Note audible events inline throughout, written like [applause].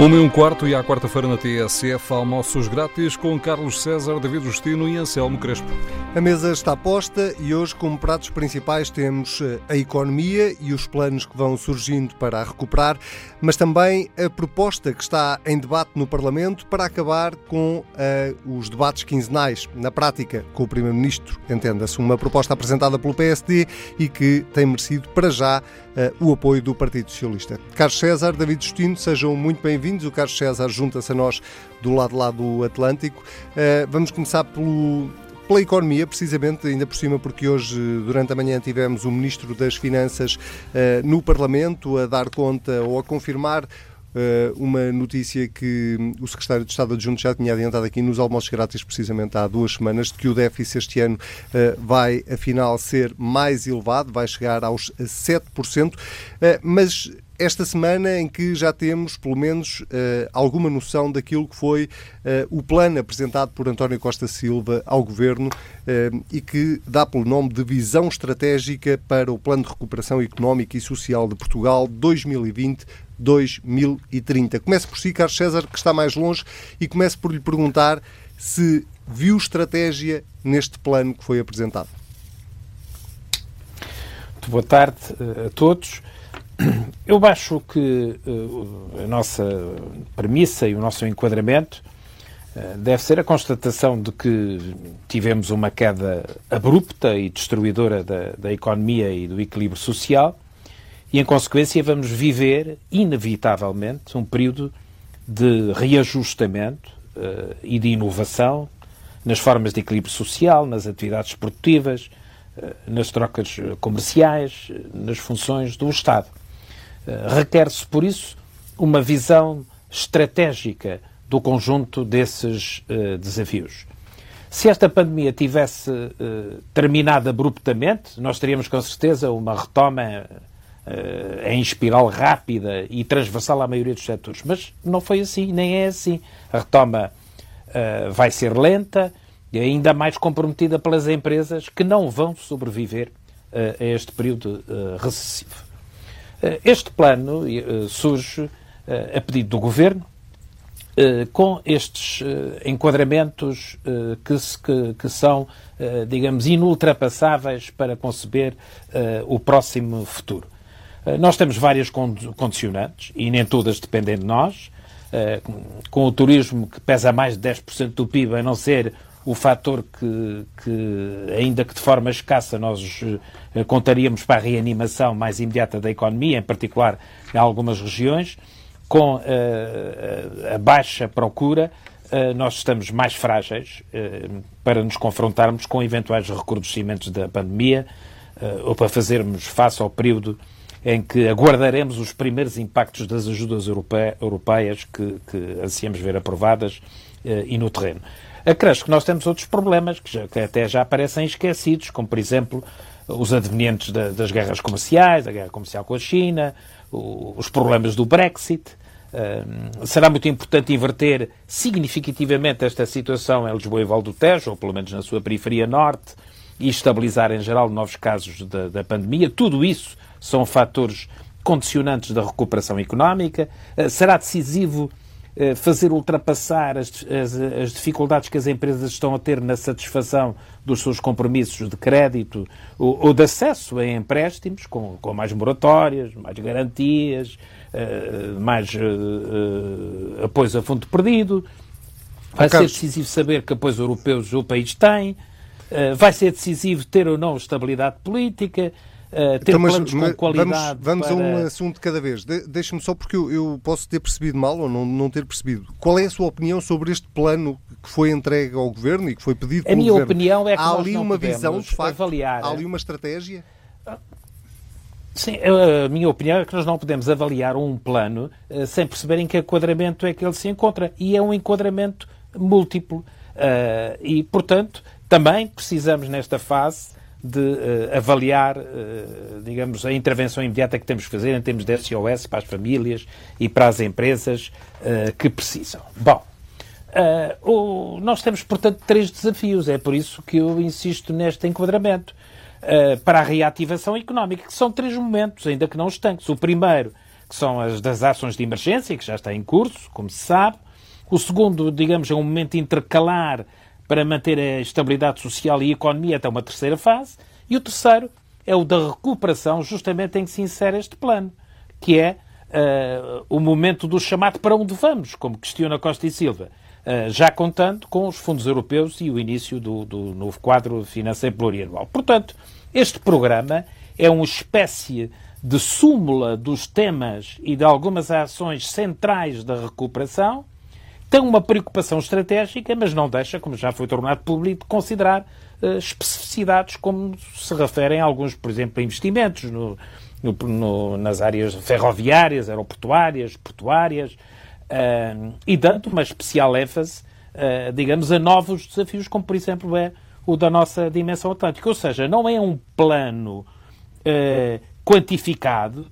Uma e um quarto e à quarta-feira na TSF, almoços grátis com Carlos César, David Justino e Anselmo Crespo. A mesa está posta e hoje, como pratos principais, temos eh, a economia e os planos que vão surgindo para a recuperar, mas também a proposta que está em debate no Parlamento para acabar com uh, os debates quinzenais. Na prática, com o Primeiro-Ministro, entenda-se, uma proposta apresentada pelo PSD e que tem merecido, para já, uh, o apoio do Partido Socialista. Carlos César, David Justino, sejam muito bem-vindos O Carlos César junta-se a nós do lado lá do Atlântico. Uh, vamos começar pelo, pela economia, precisamente, ainda por cima, porque hoje, durante a manhã, tivemos o Ministro das Finanças uh, no Parlamento a dar conta ou a confirmar Uh, uma notícia que o secretário de Estado adjunto já tinha adiantado aqui nos almoços grátis, precisamente há duas semanas, de que o déficit este ano uh, vai, afinal, ser mais elevado, vai chegar aos 7%, uh, mas esta semana em que já temos, pelo menos, uh, alguma noção daquilo que foi uh, o plano apresentado por António Costa Silva ao Governo uh, e que dá pelo nome de Visão Estratégica para o Plano de Recuperação Económica e Social de Portugal 2020-2030. Comece por si, Carlos César, que está mais longe, e comece por lhe perguntar se viu estratégia neste plano que foi apresentado. Muito boa tarde a todos. Eu acho que uh, a nossa premissa e o nosso enquadramento uh, deve ser a constatação de que tivemos uma queda abrupta e destruidora da, da economia e do equilíbrio social e, em consequência, vamos viver, inevitavelmente, um período de reajustamento uh, e de inovação nas formas de equilíbrio social, nas atividades produtivas, nas trocas comerciais, nas funções do Estado. Eh, requer-se, por isso, uma visão estratégica do conjunto desses uh, desafios. Se esta pandemia tivesse uh, terminado abruptamente, nós teríamos com certeza uma retoma uh, em espiral rápida e transversal à maioria dos setores. Mas não foi assim, nem é assim. A retoma vai ser lenta e ainda mais comprometida pelas empresas que não vão sobreviver a este período recessivo. Eh, este plano eh, surge eh, a pedido do Governo, com estes enquadramentos que, que, que são, digamos, inultrapassáveis para conceber o próximo futuro. Nós temos várias condicionantes e nem todas dependem de nós. Com o turismo que pesa mais de 10% do PIB, a não ser o fator que, que, ainda que de forma escassa, nós eh, contaríamos para a reanimação mais imediata da economia, em particular em algumas regiões, com uh, a baixa procura, uh, nós estamos mais frágeis uh, para nos confrontarmos com eventuais recrudescimentos da pandemia ou para fazermos face ao período em que aguardaremos os primeiros impactos das ajudas europeias que, que ansiamos ver aprovadas e no terreno. Acresce que nós temos outros problemas que, já, que até já parecem esquecidos, como, por exemplo, os advenientes da, das guerras comerciais, a guerra comercial com a China, o, os problemas do Brexit. Uh, será muito importante inverter significativamente esta situação em Lisboa e Val do Tejo, ou pelo menos na sua periferia norte, e estabilizar em geral novos casos da, da pandemia. Tudo isso são fatores condicionantes da recuperação económica. Uh, será decisivo fazer ultrapassar as, as, as, dificuldades que as empresas estão a ter na satisfação dos seus compromissos de crédito ou, ou de acesso a empréstimos, com, com mais moratórias, mais garantias, uh, mais uh, apoios a fundo perdido. Vai ser decisivo saber que apoios europeus o país tem. Uh, vai ser decisivo ter ou não estabilidade política. Uh, ter então, mas, planos com qualidade. Vamos, vamos para... a um assunto de cada vez. De, Deixe-me só, porque eu, eu, posso ter percebido mal ou não, não ter percebido. Qual é a sua opinião sobre este plano que foi entregue ao Governo e que foi pedido pelo Governo? A minha opinião é que há ali uma visão, de facto, avaliar. há ali uma estratégia? Sim, a minha opinião é que nós não podemos avaliar um plano uh, sem perceber em que enquadramento é que ele se encontra. E é um enquadramento múltiplo. Uh, e, portanto, também precisamos, nesta fase, de uh, avaliar, uh, digamos, a intervenção imediata que temos que fazer em termos de SOS para as famílias e para as empresas uh, que precisam. Bom, o, nós temos, portanto, três desafios. É por isso que eu insisto neste enquadramento. para a reativação económica, que são três momentos, ainda que não estanques. O primeiro que são as das ações de emergência, que já está em curso, como se sabe. O segundo, digamos, é um momento intercalar para manter a estabilidade social e a economia até uma terceira fase. E o terceiro é o da recuperação, justamente em que se insere este plano, que é uh, o momento do chamado para onde vamos, como questiona Costa e Silva, uh, já contando com os fundos europeus e o início do, do novo quadro financeiro plurianual. Portanto, este programa é uma espécie de súmula dos temas e de algumas ações centrais da recuperação, tem uma preocupação estratégica, mas não deixa, como já foi tornado público, de considerar uh, especificidades como se referem a alguns, por exemplo, investimentos no, no, no, nas áreas ferroviárias, aeroportuárias, portuárias, uh, e dando uma especial ênfase, uh, digamos, a novos desafios, como por exemplo é o da nossa dimensão atlântica. Ou seja, não é um plano quantificado,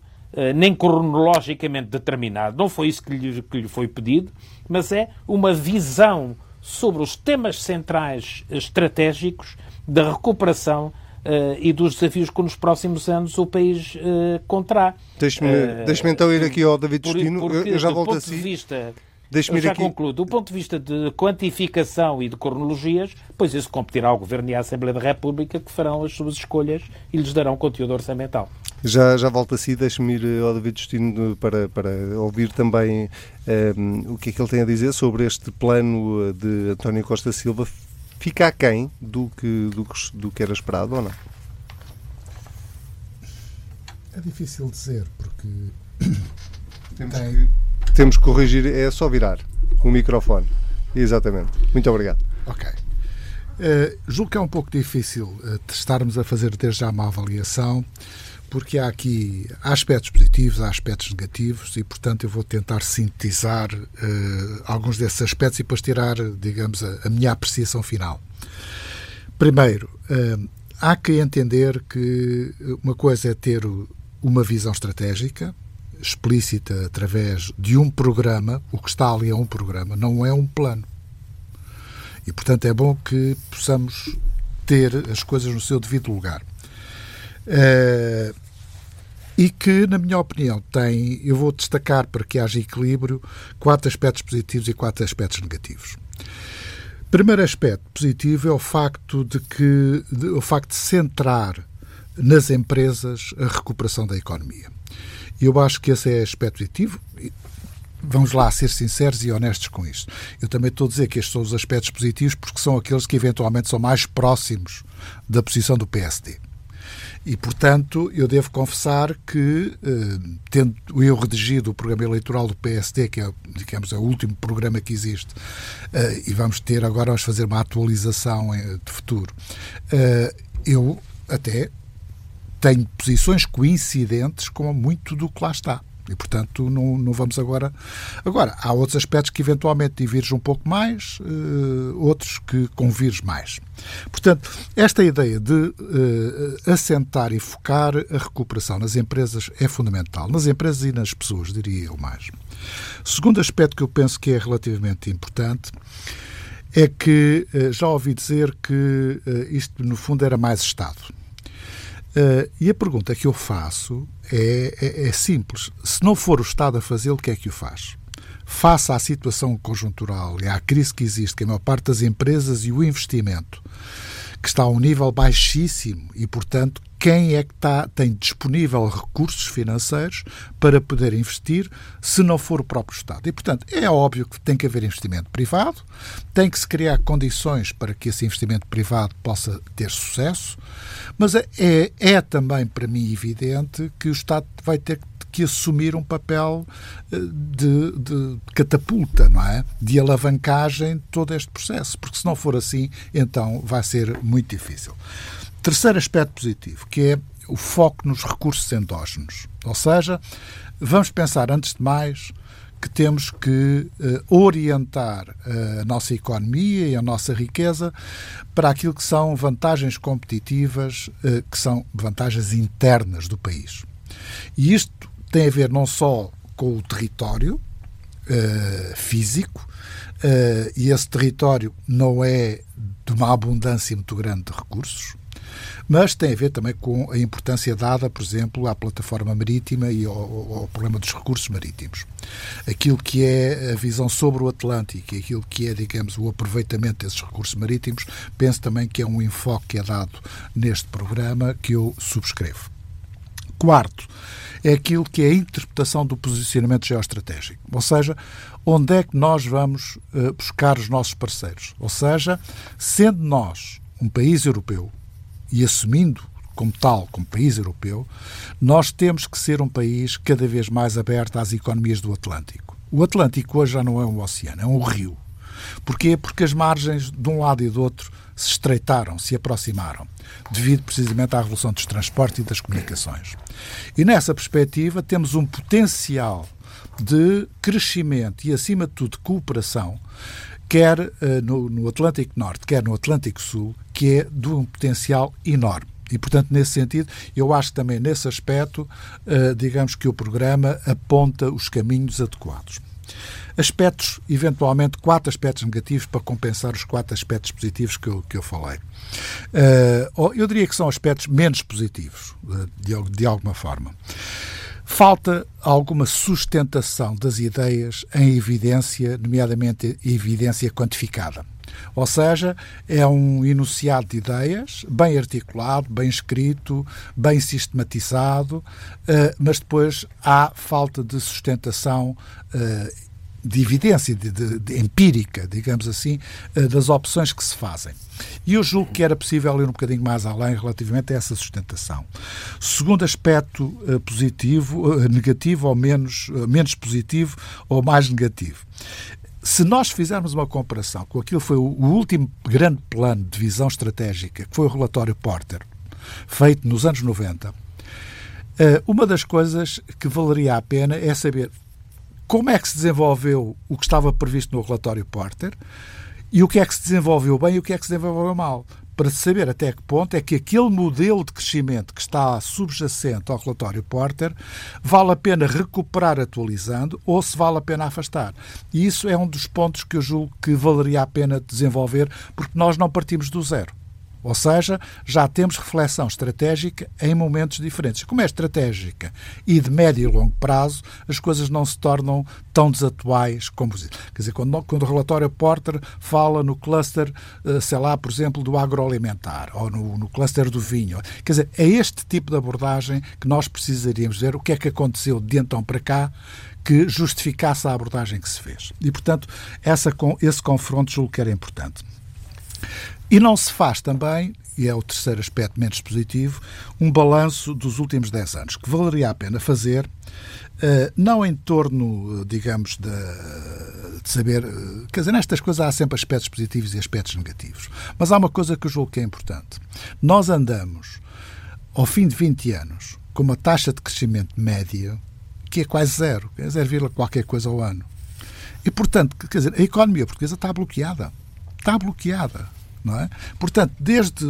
nem cronologicamente determinado, não foi isso que lhe, que lhe foi pedido, mas é uma visão sobre os temas centrais estratégicos da recuperação uh, e dos desafios que nos próximos anos o país uh. Deixe-me uh, deixe então ir aqui ao David. Porque, eu, eu já volto a si. Vista, eu já aqui... concluo. Do ponto de vista de quantificação e de cronologias, pois isso competirá ao Governo e à Assembleia da República que farão as suas escolhas e lhes darão conteúdo orçamental. Já, já volto a si, deixe-me ir ao David Destino para, para ouvir também um, ehm, o que é que ele tem a dizer sobre este plano de António Costa Silva fica aquém do que, do, que, do que era esperado ou não? É difícil dizer, porque. Temos, tem... que, temos que corrigir, é só virar o microfone. Exatamente. Muito obrigado. Ok. Uh, julgo que é um pouco difícil uh, estarmos a fazer desde já uma avaliação porque há aqui aspectos positivos, há aspectos negativos e, portanto, eu vou tentar sintetizar uh, alguns desses aspectos e depois tirar, digamos, a, a minha apreciação final. Primeiro, uh, há que entender que uma coisa é ter uma visão estratégica, explícita através de um programa, o que está ali é um programa, não é um plano. E, portanto, é bom que possamos ter as coisas no seu devido lugar. Uh, e que, na minha opinião, tem, eu vou destacar para que haja equilíbrio, quatro aspectos positivos e quatro aspectos negativos. Primeiro aspecto positivo é o facto de que de, o facto de centrar nas empresas a recuperação da economia. Eu acho que esse é aspecto positivo. Vamos lá ser sinceros e honestos com isto. Eu também estou a dizer que estes são os aspectos positivos porque são aqueles que eventualmente são mais próximos da posição do PSD. E, portanto, eu devo confessar que, eh, tendo eu redigido o programa eleitoral do PSD, que é, digamos, é o último programa que existe, eh, e vamos ter agora, vamos fazer uma atualização eh, de futuro, eu até tenho posições coincidentes com muito do que lá está. E, portanto, não, não vamos agora. Agora, há outros aspectos que eventualmente divergem um pouco mais, uh, outros que convirgem mais. Portanto, esta ideia de uh, assentar e focar a recuperação nas empresas é fundamental. Nas empresas e nas pessoas, diria eu mais. Segundo aspecto que eu penso que é relativamente importante é que uh, já ouvi dizer que isto, no fundo, era mais Estado. Uh, e a pergunta que eu faço é, é, é, simples. Se não for o Estado a fazê-lo, o que é que o faz? Face à situação conjuntural e à crise que existe, que a maior parte das empresas e o investimento, que está a um nível baixíssimo e, portanto, quem é que está, tem disponível recursos financeiros para poder investir se não for o próprio Estado. E, portanto, é óbvio que tem que haver investimento privado, tem que se criar condições para que esse investimento privado possa ter sucesso, mas é, é, é também para mim evidente que o Estado vai ter que assumir um papel eh, de, de, catapulta, não é? De alavancagem de todo este processo, porque se não for assim, então vai ser muito difícil. Terceiro aspecto positivo, que é o foco nos recursos endógenos. Ou seja, vamos pensar, antes de mais, que temos que uh, orientar uh, a nossa economia e a nossa riqueza para aquilo que são vantagens competitivas, uh, que são vantagens internas do país. E isto tem a ver não só com o território físico, e esse território não é de uma abundância muito grande de recursos, Mas tem a ver também com a importância dada, por exemplo, à plataforma marítima e ao, ao problema dos recursos marítimos. Aquilo que é a visão sobre o Atlântico e aquilo que é, digamos, o aproveitamento desses recursos marítimos, penso também que é um enfoque que é dado neste programa que eu subscrevo. Quarto, é aquilo que é a interpretação do posicionamento geoestratégico. Ou seja, onde é que nós vamos uh, buscar os nossos parceiros? Ou seja, sendo nós um país europeu e assumindo como tal, como país europeu, nós temos que ser um país cada vez mais aberto às economias do Atlântico. O Atlântico hoje já não é um oceano, é um rio. Porquê? Porque as margens de um lado e do outro se estreitaram, se aproximaram, devido precisamente à revolução dos transportes e das comunicações. E nessa perspectiva temos um potencial de crescimento e, acima de tudo, de cooperação, quer uh, no, no Atlântico Norte, quer no Atlântico Sul, que é de um potencial enorme. E, portanto, nesse sentido, eu acho que também nesse aspecto, uh, digamos que o programa aponta os caminhos adequados aspectos, eventualmente quatro aspectos negativos para compensar os quatro aspectos positivos que eu, que eu falei. Uh, eu diria que são aspectos menos positivos, de, de alguma forma. Falta alguma sustentação das ideias em evidência, nomeadamente evidência quantificada. Ou seja, é um enunciado de ideias, bem articulado, bem escrito, bem sistematizado, uh, mas depois há falta de sustentação uh, de evidência de, de, de empírica, digamos assim, eh, das opções que se fazem. E eu julgo que era possível ir um bocadinho mais além relativamente a essa sustentação. Segundo aspecto positivo, negativo ou menos, menos positivo ou mais negativo. Se nós fizermos uma comparação com aquilo que foi o, último grande plano de visão estratégica, que foi o relatório Porter, feito nos anos 90, uma das coisas que valeria a pena é saber como é que se desenvolveu o que estava previsto no relatório Porter e o que é que se desenvolveu bem e o que é que se desenvolveu mal. Para saber até que ponto é que aquele modelo de crescimento que está subjacente ao relatório Porter vale a pena recuperar atualizando ou se vale a pena afastar. E isso é um dos pontos que eu julgo que valeria a pena desenvolver, porque nós não partimos do zero. Ou seja, já temos reflexão estratégica em momentos diferentes. Como é estratégica e de médio e longo prazo, as coisas não se tornam tão desatuais como. Quer dizer, quando, quando o relatório Porter fala no cluster, eh, sei lá, por exemplo, do agroalimentar ou no, no cluster do vinho, quer dizer, é este tipo de abordagem que nós precisaríamos ver o que é que aconteceu de então para cá que justificasse a abordagem que se fez. E, portanto, essa, esse confronto julgo que era importante. E não se faz também, e é o terceiro aspecto menos positivo, um balanço dos últimos 10 anos, que valeria a pena fazer, Uh, não em torno, digamos, de, de, saber. Quer dizer, nestas coisas há sempre aspectos positivos e aspectos negativos. Mas há uma coisa que eu julgo que é importante. Nós andamos, ao fim de 20 anos, com uma taxa de crescimento média que é quase zero, é 0, qualquer coisa ao ano. E, portanto, quer dizer, a economia portuguesa está bloqueada. Está bloqueada. Não é? Portanto, desde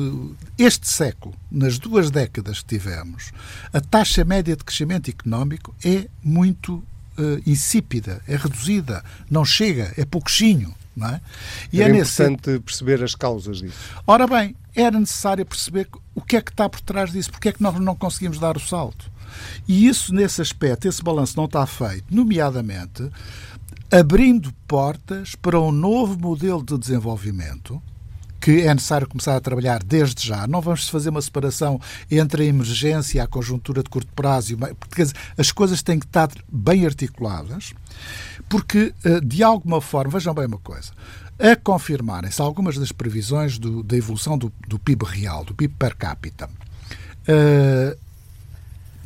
este século, nas duas décadas que tivemos, a taxa média de crescimento económico é muito uh, insípida, é reduzida, não chega, é pouquinho. Não é? E é importante nesse... perceber as causas disso. Ora bem, era necessário perceber o que é que está por trás disso, porque é que nós não conseguimos dar o salto. E isso, nesse aspecto, esse balanço não está feito, nomeadamente abrindo portas para um novo modelo de desenvolvimento que é necessário começar a trabalhar desde já. Não vamos fazer uma separação entre a emergência a conjuntura de curto prazo, porque as coisas têm que estar bem articuladas, porque, eh, de alguma forma, vejam bem uma coisa, a confirmarem-se algumas das previsões do, da evolução do, do, PIB real, do PIB per capita, uh,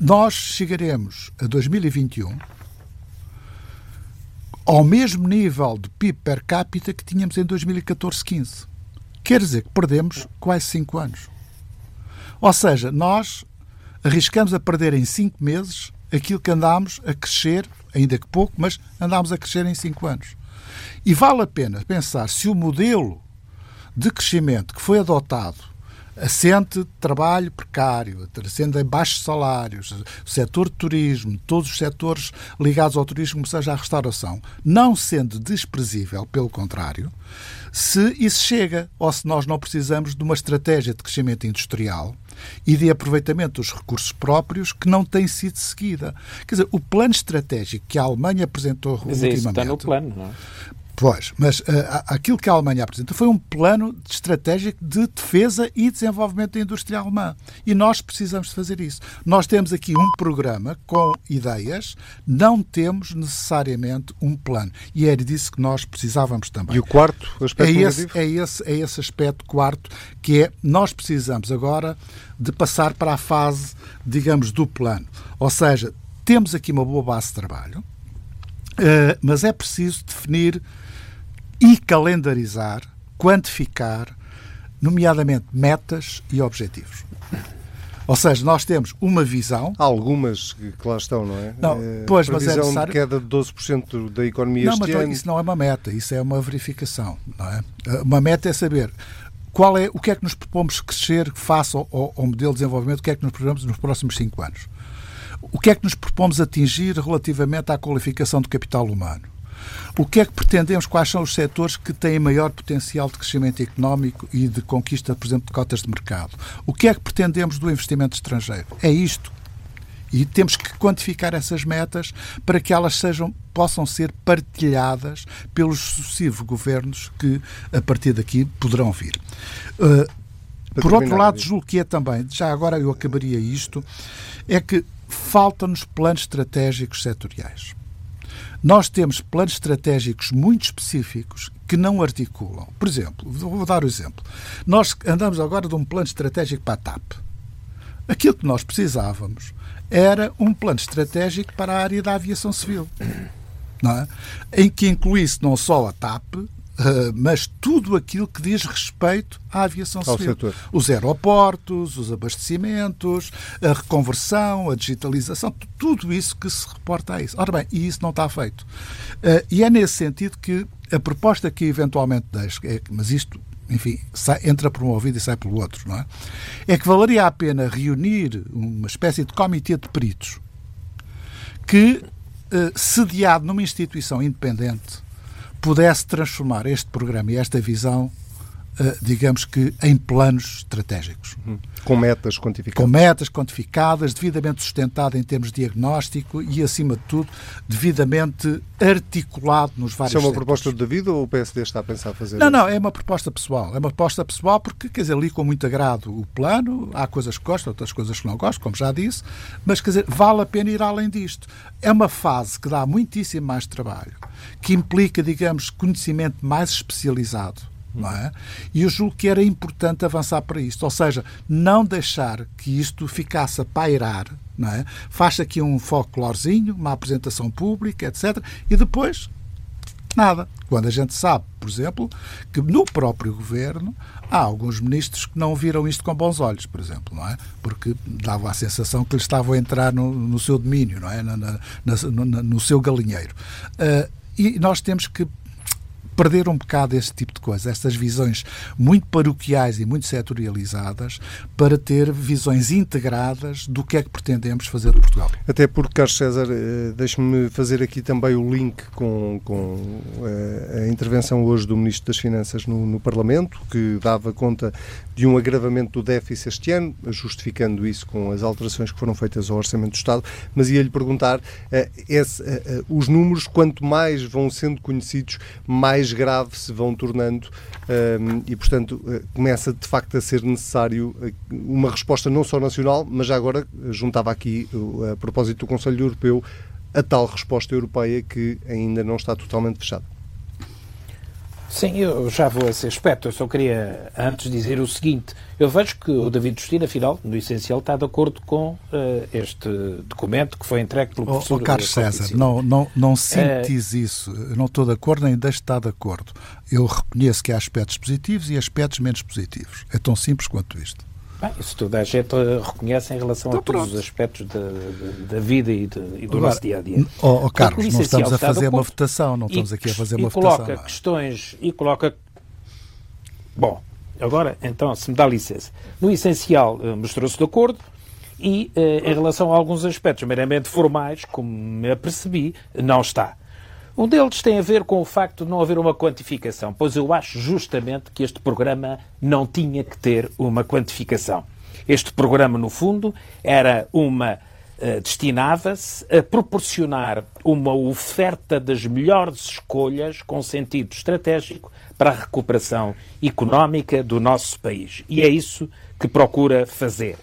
nós chegaremos a 2021 ao mesmo nível de PIB per capita que tínhamos em 2014-15. Quer dizer que perdemos quase 5 anos. Ou seja, nós arriscamos a perder em 5 meses aquilo que andámos a crescer, ainda que pouco, mas andámos a crescer em 5 anos. E vale a pena pensar se o modelo de crescimento que foi adotado assente trabalho precário, assente em baixos salários, o setor de turismo, todos os setores ligados ao turismo, seja a restauração, não sendo desprezível, pelo contrário, se isso chega ou se nós não precisamos de uma estratégia de crescimento industrial e de aproveitamento dos recursos próprios que não tem sido seguida. Quer dizer, o plano estratégico que a Alemanha apresentou Mas ultimamente... Mas isso está no plano, não é? Pois, mas uh, aquilo que a Alemanha apresenta foi um plano estratégico de defesa e desenvolvimento da indústria alemã. E nós precisamos de fazer isso. Nós temos aqui um programa com ideias, não temos necessariamente um plano. E era disso que nós precisávamos também. E o quarto aspecto é esse, é esse, é esse aspecto quarto que é nós precisamos agora de passar para a fase, digamos, do plano. Ou seja, temos aqui uma boa base de trabalho, uh, mas é preciso definir e calendarizar, quantificar, nomeadamente metas e objetivos. Ou seja, nós temos uma visão. Há algumas que lá estão, não é? Não, pois, mas é necessário... de queda de 12% da economia não, este mas ano. isso não é uma meta, isso é uma verificação, não é? Uma meta é saber qual é, o que é que nos propomos crescer face ao, ao modelo de desenvolvimento, o que é que nos propomos nos próximos cinco anos. O que é que nos propomos atingir relativamente à qualificação do capital humano? O que é que pretendemos? Quais são os setores que têm maior potencial de crescimento económico e de conquista, por exemplo, de cotas de mercado? O que é que pretendemos do investimento estrangeiro? É isto. E temos que quantificar essas metas para que elas sejam, possam ser partilhadas pelos sucessivos governos que, a partir daqui, poderão vir. Uh, por outro lado, julgo que é também, já agora eu acabaria isto, é que faltam-nos planos estratégicos setoriais. Nós temos planos estratégicos muito específicos que não articulam. Por exemplo, vou dar o um exemplo. Nós andamos agora de um plano estratégico para a TAP. Aquilo que nós precisávamos era um plano estratégico para a área da aviação civil. É? Em que incluísse não só a TAP, mas tudo aquilo que diz respeito à aviação Ao civil. Setor. Os aeroportos, os abastecimentos, a reconversão, a digitalização, tudo isso que se reporta a isso. Ora bem, e isso não está feito. Uh, e é nesse sentido que a proposta que eventualmente deixo, é, mas isto enfim, sai, entra por um ouvido e sai pelo outro, não é? É que valeria a pena reunir uma espécie de comitê de peritos que, eh, sediado numa instituição independente, pudesse transformar este programa e esta visão, digamos que, em planos estratégicos. Uhum. Com metas quantificadas. Com metas quantificadas, devidamente sustentado em termos de diagnóstico e, acima de tudo, devidamente articulado nos vários Isso é uma setores. proposta de David ou o PSD está a pensar fazer Não, isso? não, é uma proposta pessoal. É uma proposta pessoal porque, quer dizer, li com muito agrado o plano, há coisas que gosto, outras coisas que não gosto, como já disse, mas, quer dizer, vale a pena ir além disto. É uma fase que dá muitíssimo mais trabalho, que implica, digamos, conhecimento mais especializado não é? E eu julgo que era importante avançar para isto, ou seja, não deixar que isto ficasse a pairar, é? Faz aqui um folclorezinho, uma apresentação pública, etc. E depois, nada. Quando a gente sabe, por exemplo, que no próprio governo há alguns ministros que não viram isto com bons olhos, por exemplo, não é? Porque dava a sensação que eles estavam a entrar no, no seu domínio, não é? Na, na, no, no, seu galinheiro. Uh, e nós temos que perder um bocado esse tipo de coisa, estas visões muito paroquiais e muito setorializadas, para ter visões integradas do que é que pretendemos fazer de Portugal. Até porque, Carlos César, eh, deixe-me fazer aqui também o link com, com eh, a intervenção hoje do Ministro das Finanças no, no Parlamento, que dava conta de um agravamento do déficit este ano, justificando isso com as alterações que foram feitas ao Orçamento do Estado, mas ia-lhe perguntar, eh, esse, os números, quanto mais vão sendo conhecidos, mais grave se vão tornando um, e, portanto, uh, começa de facto a ser necessário uh, uma resposta não só nacional, mas já agora uh, juntava aqui, a propósito do Conselho Europeu, a tal resposta europeia que ainda não está totalmente fechada. Sim, eu já vou a esse aspecto. Eu só queria antes dizer o seguinte: eu vejo que o David Justino, afinal, no essencial, está de acordo com uh, este documento que foi entregue pelo professor. Oh, oh Carlos César, não, não, não sintetize uh, isso. Eu não estou de acordo nem deixo de estar de acordo. Eu reconheço que há aspectos positivos e aspectos menos positivos. É tão simples quanto isto. Bem, isso toda a gente reconhece em relação então, a todos pronto. os aspectos da, da vida e, de, e do Agora, nosso dia a dia. Oh, oh Carlos, não estamos a fazer uma votação, não estamos e, aqui a fazer uma votação. E coloca questões e coloca. Bom, agora, então, se me dá licença, no essencial mostrou-se de acordo e, em relação a alguns aspectos meramente formais, como me apercebi, não está. Um deles tem a ver com o facto de não haver uma quantificação, pois eu acho justamente que este programa não tinha que ter uma quantificação. Este programa, no fundo, era uma uh, destinava-se a proporcionar uma oferta das melhores escolhas com sentido estratégico para a recuperação económica do nosso país. E é isso que procura fazer.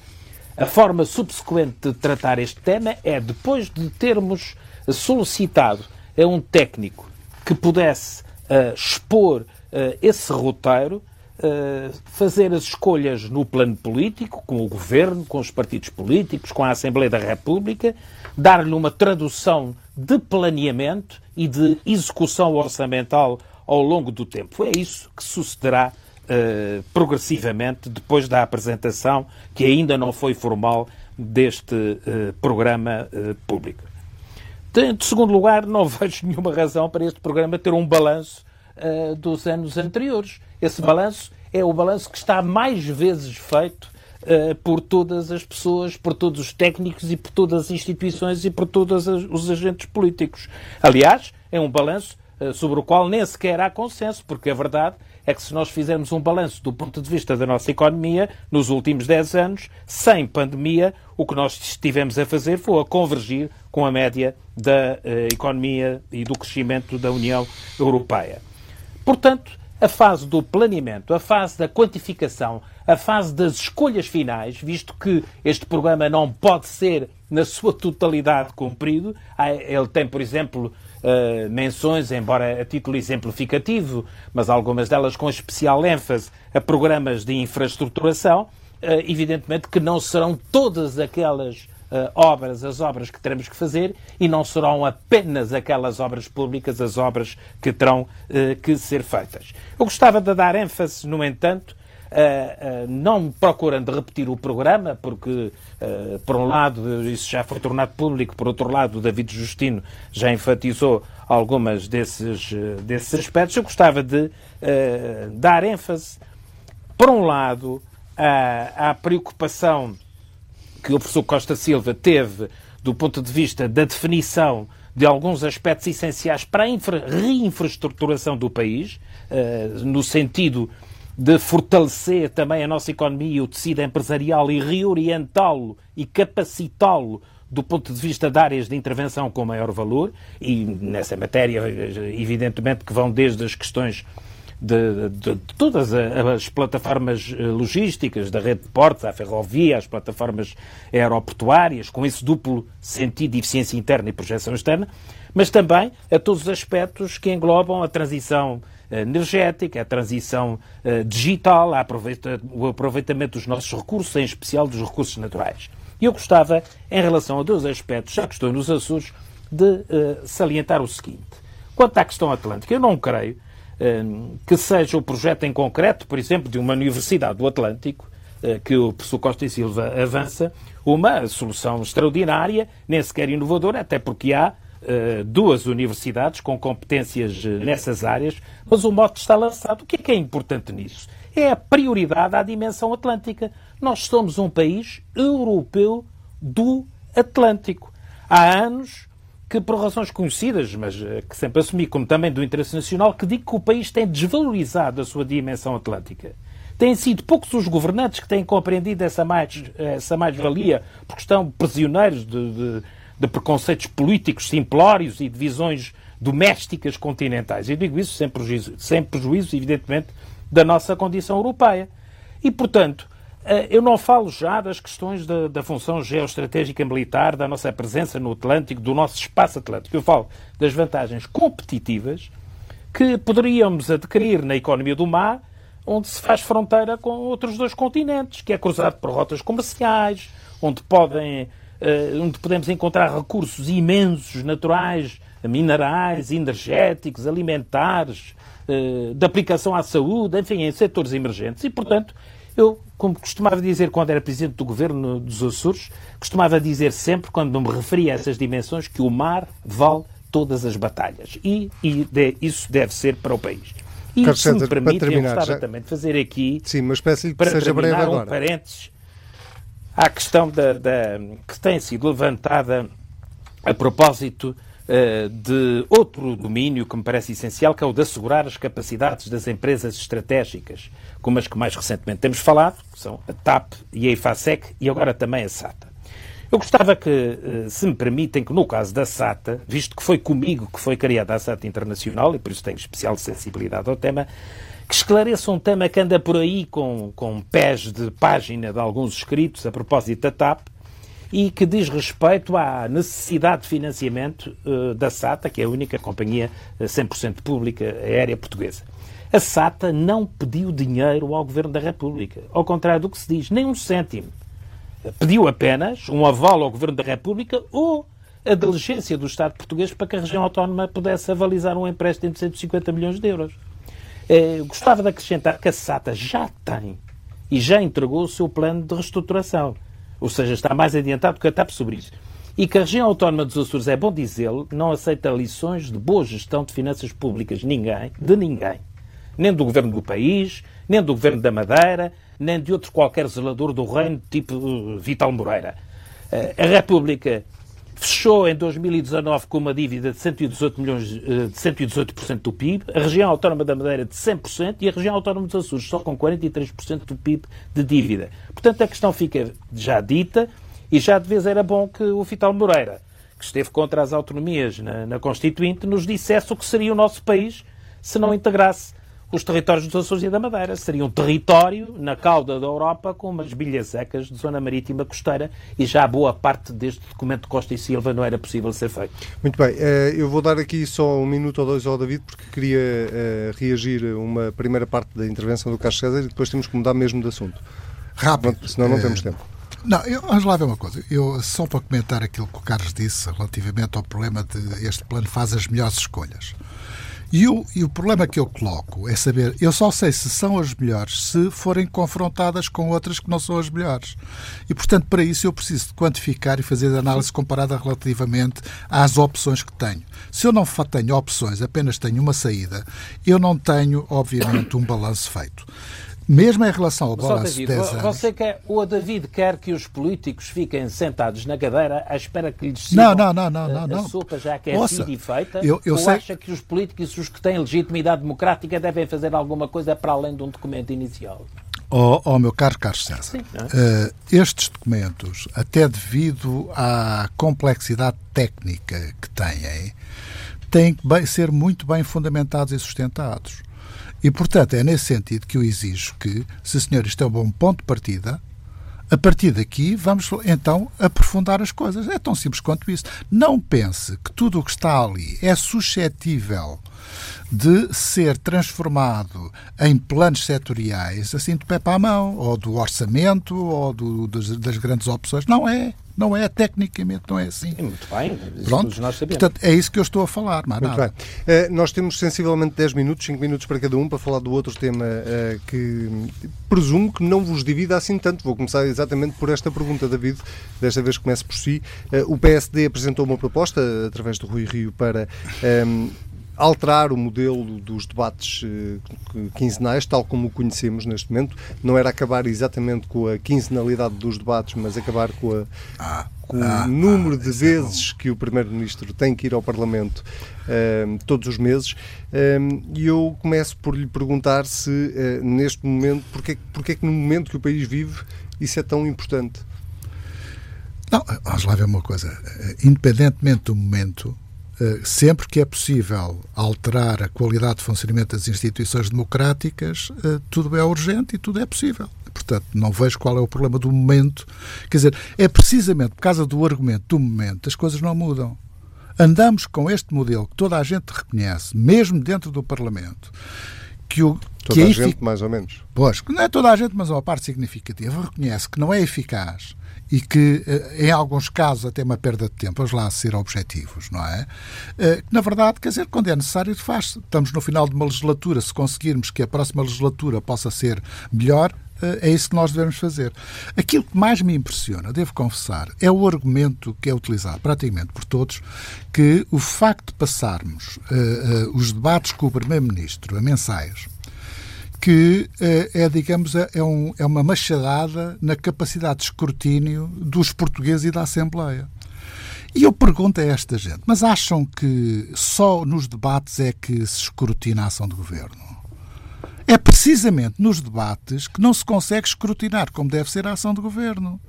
A forma subsequente de tratar este tema é depois de termos solicitado é um técnico que pudesse uh, expor uh, esse roteiro, uh, fazer as escolhas no plano político, com o governo, com os partidos políticos, com a Assembleia da República, dar-lhe uma tradução de planeamento e de execução orçamental ao longo do tempo. É isso que sucederá Uh, progressivamente depois da apresentação, que ainda não foi formal, deste uh, programa uh, público. De segundo lugar, não [laughs] vejo nenhuma razão para este programa ter um balanço uh, dos anos anteriores. Esse balanço é o balanço que está mais vezes feito uh, por todas as pessoas, por todos os técnicos e por todas as instituições e por todos os agentes políticos. Aliás, é um balanço uh, sobre o qual nem sequer há consenso, porque a verdade é que se nós fizermos um balanço do ponto de vista da nossa economia, nos últimos 10 anos, sem pandemia, o que nós estivemos a fazer foi a convergir com a média da uh, economia e do crescimento da União Europeia. Portanto, a fase do planeamento, a fase da quantificação, a fase das escolhas finais, visto que este programa não pode ser na sua totalidade cumprido, ele tem, por exemplo, uh, menções, embora a título exemplificativo, mas algumas delas com especial ênfase a programas de infraestruturação, uh, evidentemente que não serão todas aquelas uh, obras, as obras que teremos que fazer, e não serão apenas aquelas obras públicas, as obras que terão que ser feitas. Eu gostava de dar ênfase, no entanto, não procurando repetir o programa, porque, uh, por um lado, isso já foi tornado público, por outro lado, David Justino já enfatizou algumas desses, desses aspectos. Eu gostava de dar ênfase, por um lado, à, à preocupação que o professor Costa Silva teve do ponto de vista da definição de alguns aspectos essenciais para a infra, reinfraestruturação do país, no sentido de fortalecer também a nossa economia e o tecido empresarial e reorientá-lo e capacitá-lo do ponto de vista de áreas de intervenção com maior valor, e nessa matéria, evidentemente, que vão desde as questões de, de, de, todas as plataformas eh, logísticas, da rede de portos, à ferrovia, às plataformas aeroportuárias, com esse duplo sentido de eficiência interna e projeção externa, mas também a todos os aspectos que englobam a transição energética, a transição uh, digital, o aproveitamento dos nossos recursos, em especial dos recursos naturais. E eu gostava, em relação a dois aspectos, já que estou nos Açores, de uh, salientar o seguinte. Quanto à questão atlântica, eu não creio uh, que seja o projeto em concreto, por exemplo, de uma Universidade do Atlântico, que o professor Costa e Silva avança, uma solução extraordinária, nem sequer inovadora, até porque há uh, duas universidades com competências uh, nessas áreas, mas o mote está lançado. O que é que é importante nisso? É a prioridade à dimensão atlântica. Nós somos um país europeu do Atlântico. Há anos que, por razões conhecidas, mas uh, que sempre assumi como também do interesse nacional, que digo que o país tem desvalorizado a sua dimensão atlântica. Têm sido poucos os governantes que têm compreendido essa mais-valia, essa mais porque estão prisioneiros de, de de preconceitos políticos simplórios e de visões domésticas continentais. Eu digo isso sem prejuízo, sem prejuízo, evidentemente, da nossa condição europeia. E, portanto, eh, eu não falo já das questões da, da, função geoestratégica militar, da nossa presença no Atlântico, do nosso espaço atlântico. Eu falo das vantagens competitivas que poderíamos adquirir na economia do mar, onde se faz fronteira com outros dois continentes, que é cruzado por rotas comerciais, onde podem onde podemos encontrar recursos imensos, naturais, minerais, energéticos, alimentares, uh, de aplicação à saúde, enfim, em setores emergentes. E, portanto, eu, como costumava dizer quando era presidente do governo dos Açores, costumava dizer sempre, quando me referia a essas dimensões, que o mar vale todas as batalhas. E, e de, isso deve ser para o país. E Carlos se me permite, eu gostava já... também de fazer aqui... Sim, mas peço-lhe que seja breve agora. um parênteses à questão da, da, que tem sido levantada a propósito uh, de outro domínio que me parece essencial, que é o de assegurar as capacidades das empresas estratégicas, como as que mais recentemente temos falado, que são a TAP e a IFASEC e agora também a SATA. Eu gostava que, uh, se me permitem, que no caso da SATA, visto que foi comigo que foi criada a SATA Internacional, e por isso tenho especial sensibilidade ao tema, que esclareça um tema que anda por aí com, com pés de página de alguns escritos a propósito da TAP, e que diz respeito à necessidade de financiamento uh, da SATA, que é a única companhia 100% eh, pública aérea portuguesa. A SATA não pediu dinheiro ao Governo da República, ao contrário do que se diz, nem um cêntimo. Pediu apenas um aval ao Governo da República ou a diligência do Estado português para que a região autónoma pudesse avalizar um empréstimo de 150 milhões de euros. Eh, gostava de acrescentar que a SATA já tem e já entregou o seu plano de reestruturação. Ou seja, está mais adiantado que a TAP sobre isso. E que a região autónoma dos Açores, é bom dizê-lo, não aceita lições de boa gestão de finanças públicas. Ninguém, de ninguém. Nem do governo do país, nem do governo da Madeira, nem de outro qualquer zelador do reino, tipo uh, Vital Moreira. Uh, a República fechou em 2019 com uma dívida de 118 milhões, uh, de 118% do PIB, a região autónoma da Madeira de 100% e a região autónoma dos Açores só com 43% do PIB de dívida. Portanto, a questão fica já dita e já de vez era bom que o Vital Moreira, que esteve contra as autonomias na, na Constituinte, nos dissesse o que seria o nosso país se não integrasse os territórios dos Açores e da Madeira. Seria um território na cauda da Europa com umas bilhas secas de zona marítima costeira e já boa parte deste documento de Costa e Silva não era possível ser feito. Muito bem. Eh, eu vou dar aqui só um minuto ou dois ao David porque queria eh, reagir a uma primeira parte da intervenção do Carlos César e depois temos que mudar mesmo de assunto. Rápido. Senão não temos tempo. Não, eu, vamos lá ver uma coisa. Eu, só para comentar aquilo que o Carlos disse relativamente ao problema de este plano faz as melhores escolhas. E o, e o problema que eu coloco é saber, eu só sei se são as melhores se forem confrontadas com outras que não são as melhores. E, portanto, para isso eu preciso de quantificar e fazer análise comparada relativamente às opções que tenho. Se eu não tenho opções, apenas tenho uma saída, eu não tenho, obviamente, um balanço feito. Mesmo em relação ao balanço de 10 anos... Você quer, o David quer que os políticos fiquem sentados na cadeira à espera que lhes sigam não, não, não, não, não, a, sopa já que é e feita? Eu, eu ou sei... acha que os políticos, os que têm legitimidade democrática, devem fazer alguma coisa para além de um documento inicial? Oh, oh meu caro Carlos César, Sim, é? uh, estes documentos, até devido à complexidade técnica que têm, têm que ser muito bem fundamentados e sustentados. E, portanto, é nesse sentido que eu exijo que, se senhor, isto é um bom ponto de partida, a partir daqui vamos então aprofundar as coisas. É tão simples quanto isso. Não pense que tudo o que está ali é suscetível de ser transformado em planos setoriais, assim de pé para a mão, ou do orçamento, ou do, das, das grandes opções. Não é. Não é, tecnicamente não é assim. Muito bem, Pronto. nós sabemos. Portanto, é isso que eu estou a falar, mais Muito nada. bem. Uh, nós temos sensivelmente 10 minutos, 5 minutos para cada um, para falar do outro tema uh, que presumo que não vos divida assim tanto. Vou começar exatamente por esta pergunta, David. Desta vez começo por si. Uh, o PSD apresentou uma proposta, através do Rui Rio, para um, alterar o modelo dos debates uh, quinzenais, tal como o conhecemos neste momento. Não era acabar exatamente com a quinzenalidade dos debates, mas acabar com, a, ah, com ah, o número ah, de é vezes é que o Primeiro-Ministro tem que ir ao Parlamento uh, todos os meses. Uh, e eu começo por lhe perguntar se, neste momento, porque, porque é que no momento que o país vive isso é tão importante? Não, vamos lá ver uma coisa. Independentemente do momento, eh, sempre que é possível alterar a qualidade de funcionamento das instituições democráticas, eh, tudo é urgente e tudo é possível. Portanto, não vejo qual é o problema do momento. Quer dizer, é precisamente por causa do argumento do momento as coisas não mudam. Andamos com este modelo que toda a gente reconhece, mesmo dentro do Parlamento, que o. Toda que a gente, mais ou menos. Pois, não é toda a gente, mas uma parte significativa reconhece que não é eficaz e que, eh, em alguns casos, até uma perda de tempo, vamos lá ser objetivos, não é? Eh, na verdade, quer dizer, quando é necessário, faz -se. Estamos no final de uma legislatura, se conseguirmos que a próxima legislatura possa ser melhor, é isso que nós devemos fazer. Aquilo que mais me impressiona, devo confessar, é o argumento que é utilizado praticamente por todos, que o facto de passarmos uh, uh, os debates com o Primeiro-Ministro a mensais, que uh, é, digamos, é, é, um, é uma machadada na capacidade de escrutínio dos portugueses e da Assembleia. E eu pergunto a esta gente, mas acham que só nos debates é que se escrutina a ação do governo? É precisamente nos debates que não se consegue escrutinar como deve ser a ação do governo.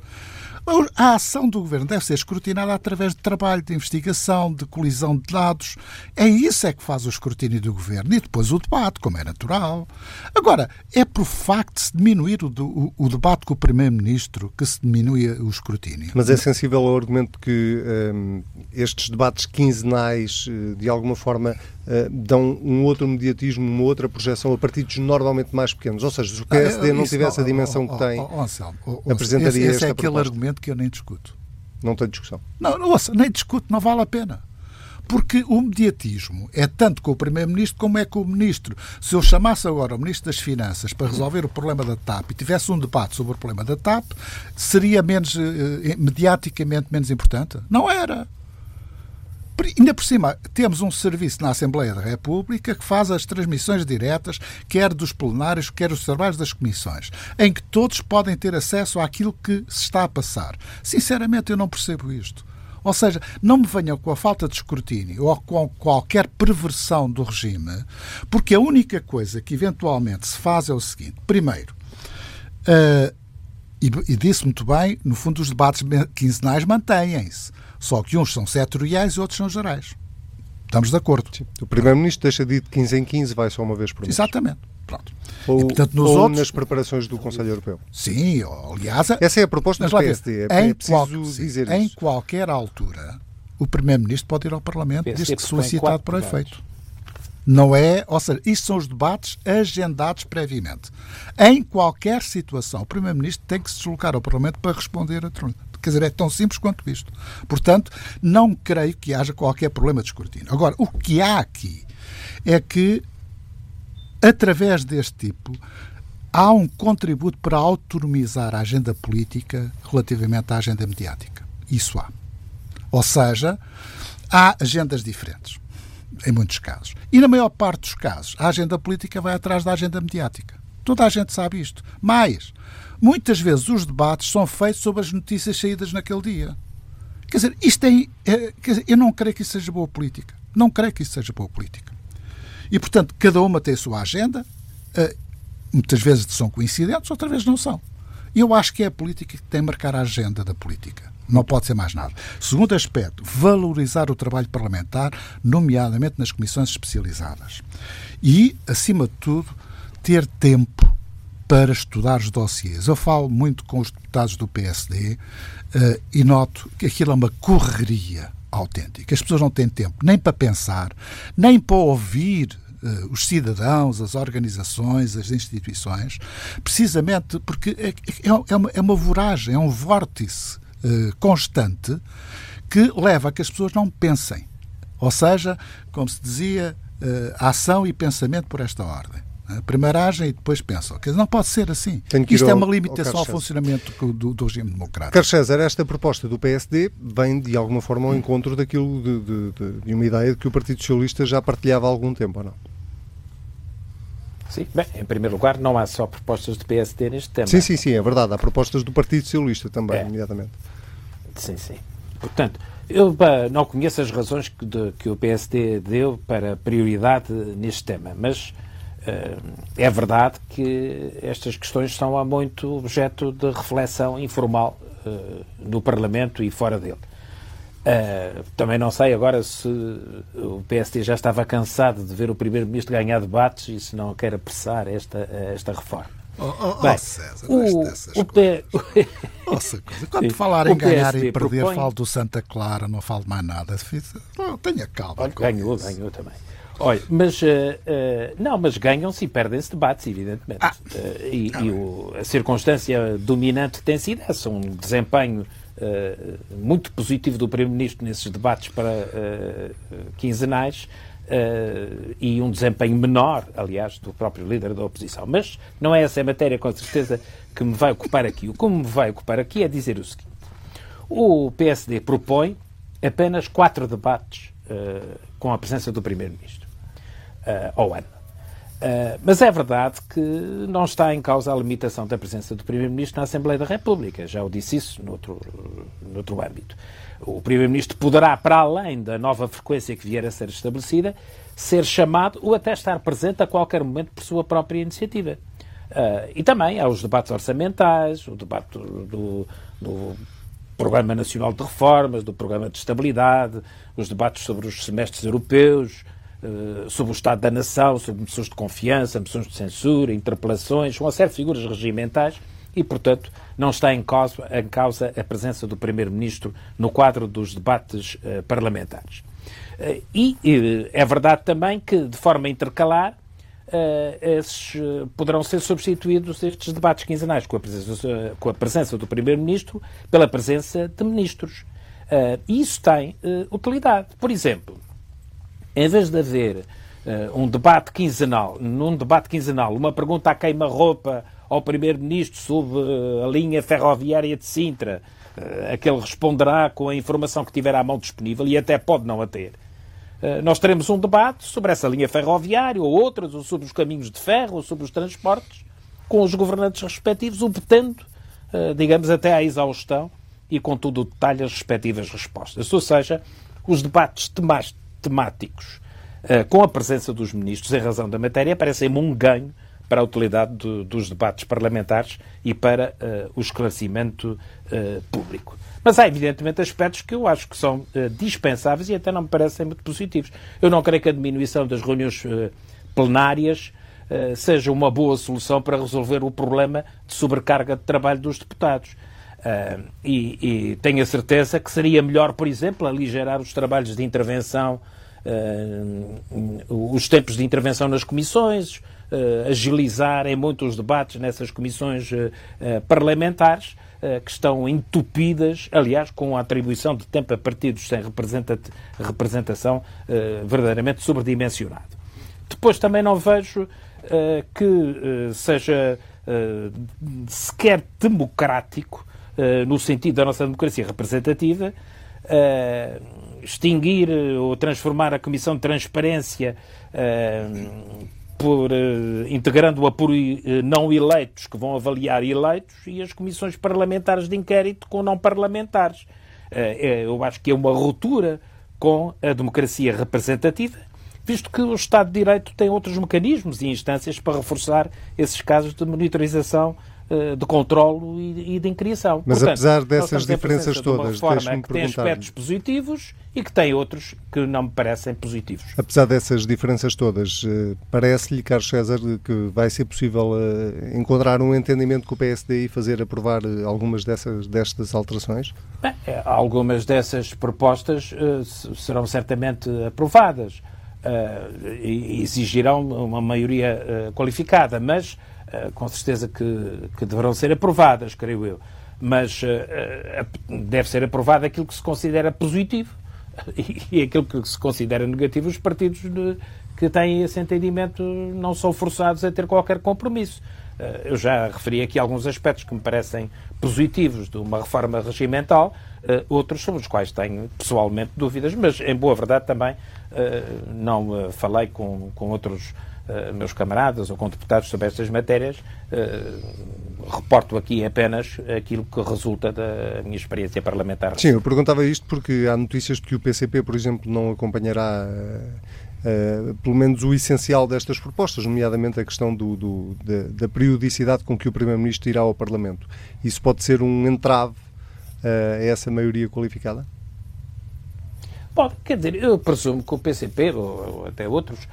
A ação do governo deve ser escrutinada através de trabalho de investigação, de colisão de dados. É isso é que faz o escrutínio do governo e depois o debate, como é natural. Agora, é por facto de se diminuir o, o, o debate com o Primeiro-Ministro que se diminui o escrutínio. Mas é sensível ao argumento que um, estes debates quinzenais, eh, de alguma forma, uh, dão um outro mediatismo, uma outra projeção a partidos normalmente mais pequenos. Ou seja, se o PSD ah, não tivesse não, a dimensão oh, que tem, oh, oh, apresentaria esse, esse é aquele proposta. argumento que eu nem discuto. Não tem discussão? Não, não ouça, nem discuto, não vale a pena. Porque o mediatismo é tanto com o Primeiro-Ministro como é com o Ministro. Se eu chamasse agora o Ministro das Finanças para resolver o problema da TAP e tivesse um debate sobre o problema da TAP, seria menos, eh, mediaticamente menos importante? Não era. Ainda por cima, temos um serviço na Assembleia da República que faz as transmissões diretas, quer dos plenários, quer dos trabalhos das comissões, em que todos podem ter acesso àquilo que se está a passar. Sinceramente, eu não percebo isto. Ou seja, não me venham com a falta de escrutínio ou com qualquer perversão do regime, porque a única coisa que eventualmente se faz é o seguinte: primeiro, uh, e, e disse muito bem, no fundo, os debates quinzenais mantêm-se. Só que uns são setoriais e outros são gerais. Estamos de acordo. Sim. O Primeiro-Ministro deixa de ir de 15 em 15, vai só uma vez por mês. Exatamente. Pronto. Ou, e, portanto, nos ou outros... nas preparações do Conselho Europeu. Sim, aliás... Essa é a proposta do PSD. É, em preciso qual... dizer Em isso. qualquer altura, o Primeiro-Ministro pode ir ao Parlamento desde que solicitado para efeito. Não é, ou seja, isto são os debates agendados previamente. Em qualquer situação, o Primeiro-Ministro tem que se deslocar ao Parlamento para responder a Quer dizer, é tão simples quanto isto. Portanto, não creio que haja qualquer problema de escrutínio. Agora, o que há aqui é que, através deste tipo, há um contributo para autonomizar a agenda política relativamente à agenda mediática. Isso há. Ou seja, há agendas diferentes, em muitos casos. E na maior parte dos casos, a agenda política vai atrás da agenda mediática. Toda a gente sabe isto. Mais, Muitas vezes os debates são feitos sobre as notícias saídas naquele dia. Quer dizer, isto é, é dizer, eu não creio que isso seja boa política. Não creio que isso seja boa política. E, portanto, cada uma tem a sua agenda. Uh, muitas vezes são coincidentes, outras vezes não são. Eu acho que é a política que tem de marcar a agenda da política. Não pode ser mais nada. Segundo aspecto, valorizar o trabalho parlamentar, nomeadamente nas comissões especializadas. E, acima de tudo, ter tempo para estudar os dossiês. Eu falo muito com os deputados do PSD uh, eh, e noto que aquilo é uma correria autêntica. As pessoas não têm tempo nem para pensar, nem para ouvir uh, os cidadãos, as organizações, as instituições, precisamente porque é, é, é, uma, é uma voragem, é um vórtice uh, constante que leva a que as pessoas não pensem. Ou seja, como se dizia, ação e pensamento por esta ordem. Primeiro agem e depois pensam. Quer dizer, não pode ser assim. Isto é uma limitação ao, ao funcionamento do, do, regime democrático. Carlos César, esta proposta do PSD vem de alguma forma ao encontro daquilo de, de, de uma ideia de que o Partido Socialista já partilhava há algum tempo, ou não? Sim, bem, em primeiro lugar, não há só propostas do PSD neste tema. Sim, sim, sim, é verdade. Há propostas do Partido Socialista também, é. imediatamente. Sim, sim. Portanto, eu não conheço as razões que, de, que o PSD deu para prioridade neste tema, mas é verdade que estas questões são há muito objeto de reflexão informal uh, no Parlamento e fora dele. Uh, também não sei agora se o PSD já estava cansado de ver o Primeiro-Ministro ganhar debates e se não quer apressar esta, esta reforma. Oh, oh, Bem, oh César, o, o P... [laughs] Nossa, coisa. Quando falar em ganhar e perder, propõe... falo do Santa Clara, não falo mais nada. Tenha calma. ganhou, ganhou também. Olha, mas uh, uh, não, mas ganham-se e perdem-se debates, evidentemente. Ah. Uh, e, ah, e o, a circunstância dominante tem sido essa, um desempenho muito positivo do Primeiro-Ministro nesses debates para quinzenais Uh, e um desempenho menor, aliás, do próprio líder da oposição. Mas não é essa a matéria, com certeza, que me vai ocupar aqui. O que me vai ocupar aqui é dizer o seguinte: o PSD propõe apenas quatro debates uh, com a presença do Primeiro-Ministro ao ano. Uh, mas é verdade que não está em causa a limitação da presença do Primeiro-Ministro na Assembleia da República. Já o disse isso noutro, noutro âmbito. O Primeiro-Ministro poderá, para além da nova frequência que vier a ser estabelecida, ser chamado ou até estar presente a qualquer momento por sua própria iniciativa. Uh, e também há os debates orçamentais, o debate do, do Programa Nacional de Reformas, do Programa de Estabilidade, os debates sobre os semestres europeus, eh, sobre o Estado da Nação, sobre moções de confiança, moções de censura, interpelações, uma série de figuras regimentais e, portanto, não está em causa, em causa a presença do Primeiro-Ministro no quadro dos debates uh, parlamentares. Uh, e é verdade também que, de forma intercalar, esses poderão ser substituídos, estes debates quinzenais, com a presença, com a presença do Primeiro-Ministro, pela presença de ministros. E isso tem utilidade. Por exemplo, em vez de haver uh, um debate quinzenal, num debate quinzenal, uma pergunta à queima-roupa ao Primeiro-Ministro sobre uh, a linha ferroviária de Sintra, uh, a que ele responderá com a informação que tiver à mão disponível e até pode não a ter. Nós teremos um debate sobre essa linha ferroviária ou outras, ou sobre os caminhos de ferro, ou sobre os transportes, com os governantes respectivos, obtendo, digamos, até à exaustão e com todo o detalhe as respectivas respostas. Ou seja, os debates temáticos uh, com a presença dos ministros, em razão da matéria, parecem-me um ganho para a utilidade do, dos debates parlamentares e para uh, o esclarecimento uh, público. Mas há, evidentemente, aspectos que eu acho que são dispensáveis e até não me parecem muito positivos. Eu não creio que a diminuição das reuniões plenárias seja uma boa solução para resolver o problema de sobrecarga de trabalho dos deputados. Uh, e, e, tenho a certeza que seria melhor, por exemplo, aligerar os trabalhos de intervenção, uh, os tempos de intervenção nas comissões, uh, agilizar em muitos debates nessas comissões parlamentares que estão entupidas, aliás, com a atribuição de tempo a partidos sem representação verdadeiramente sobredimensionado. Depois também não vejo que seja sequer democrático eh, no sentido da nossa democracia representativa, uh, extinguir ou transformar a Comissão de Transparência por, integrando-a por não eleitos que vão avaliar eleitos e as comissões parlamentares de inquérito com não parlamentares. eu acho que é uma ruptura com a democracia representativa visto que o Estado de Direito tem outros mecanismos e instâncias para reforçar esses casos de monitorização eh, de controlo e de incriação. Mas Portanto, apesar dessas diferenças todas, de uma que tem aspectos positivos e que tem outros que não me parecem positivos. Apesar dessas diferenças todas, eh, parece-lhe, Carlos César, que vai ser possível eh, encontrar um entendimento com o PSD e fazer aprovar algumas dessas, destas alterações? Bem, algumas dessas propostas serão certamente aprovadas. e exigirão uma maioria qualificada, mas eh, com certeza que, que deverão ser aprovadas, creio eu. Mas uh, deve ser aprovado aquilo que se considera positivo [laughs] e, aquilo que se considera negativo. Os partidos que têm esse entendimento não são forçados a ter qualquer compromisso. Eu já referi aqui alguns aspectos que me parecem positivos de uma reforma regimental, outros sobre os quais tenho pessoalmente dúvidas, mas em boa verdade também não falei com, com outros eh, meus camaradas ou com deputados sobre estas matérias, uh, reporto aqui apenas aquilo que resulta da minha experiência parlamentar. Sim, eu perguntava isto porque há notícias de que o PCP, por exemplo, não acompanhará. Uh, pelo menos o essencial destas propostas, nomeadamente a questão do, do da, da, periodicidade com que o Primeiro-Ministro irá ao Parlamento. Isso pode ser um entrave uh, a essa maioria qualificada? Pode, quer dizer, eu presumo que o PCP, ou, ou até outros,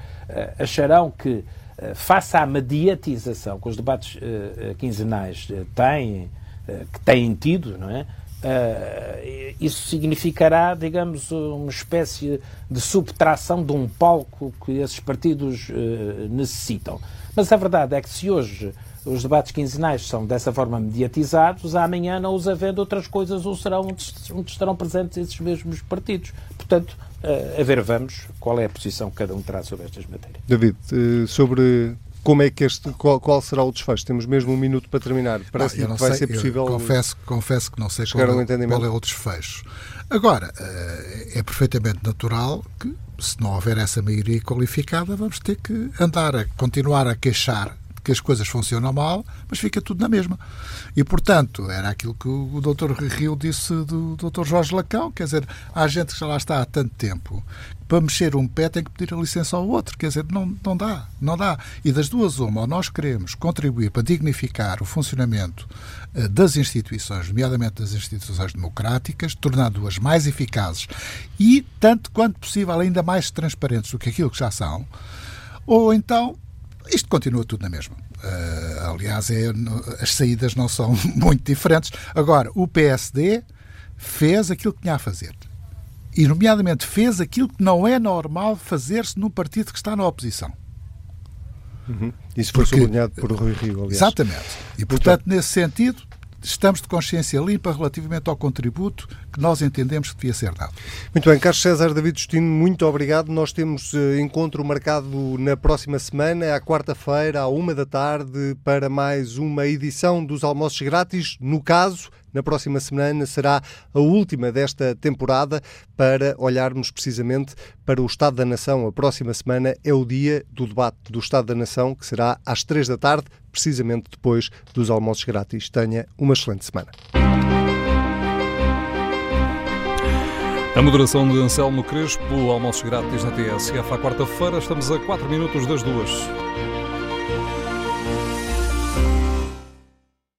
acharão que, uh, face à mediatização que os debates uh, quinzenais têm, que têm tido, não é? isso significará, digamos, uma espécie de subtração de um palco que esses partidos necessitam. Mas a verdade é que se hoje os debates quinzenais são dessa forma mediatizados, amanhã não os havendo outras coisas ou serão onde estarão presentes esses mesmos partidos. Portanto, a ver vamos qual é a posição que cada um terá sobre estas matérias. David, sobre como é que este, qual, qual, será o desfecho? Temos mesmo um minuto para terminar. Parece que vai ser possível. Confesso, confesso que não sei qual, um qual, é o desfecho. Agora, eh, é perfeitamente natural que, se não houver essa maioria qualificada, vamos ter que andar a continuar a queixar que as coisas funcionam mal, mas fica tudo na mesma. E, portanto, era aquilo que o Dr. Rio disse do Dr. Jorge Lacão, quer dizer, há gente que já lá está há tanto tempo, para mexer um pé tem que pedir a licença ao outro, quer dizer, não, não dá, não dá. E das duas uma, ou nós queremos contribuir para dignificar o funcionamento eh, das instituições, nomeadamente das instituições democráticas, tornando-as mais eficazes e, tanto quanto possível, ainda mais transparentes do que aquilo que já são, ou então isto continua tudo na mesma. Uh, aliás, é, as saídas não são [laughs] muito diferentes. Agora, o PSD fez aquilo que tinha a fazer. E, nomeadamente, fez aquilo que não é normal fazer-se num partido que está na oposição. Uhum. Isso foi Porque, sublinhado por Rui Rio, aliás. Exatamente. E, portanto, então, nesse sentido, estamos de consciência limpa relativamente ao contributo que nós entendemos que devia ser dado. Muito bem, Carlos César David Justino, muito obrigado. Nós temos uh, encontro marcado na próxima semana, à quarta-feira, à uma da tarde, para mais uma edição dos Almoços Grátis. No caso, na próxima semana será a última desta temporada para olharmos precisamente para o Estado da Nação. A próxima semana é o dia do debate do Estado da Nação, que será às três da tarde, precisamente depois dos almoços grátis. Tenha uma excelente semana. A moderação de Anselmo Crespo, almoços grátis na TSF à quarta-feira. Estamos a 4 minutos das duas.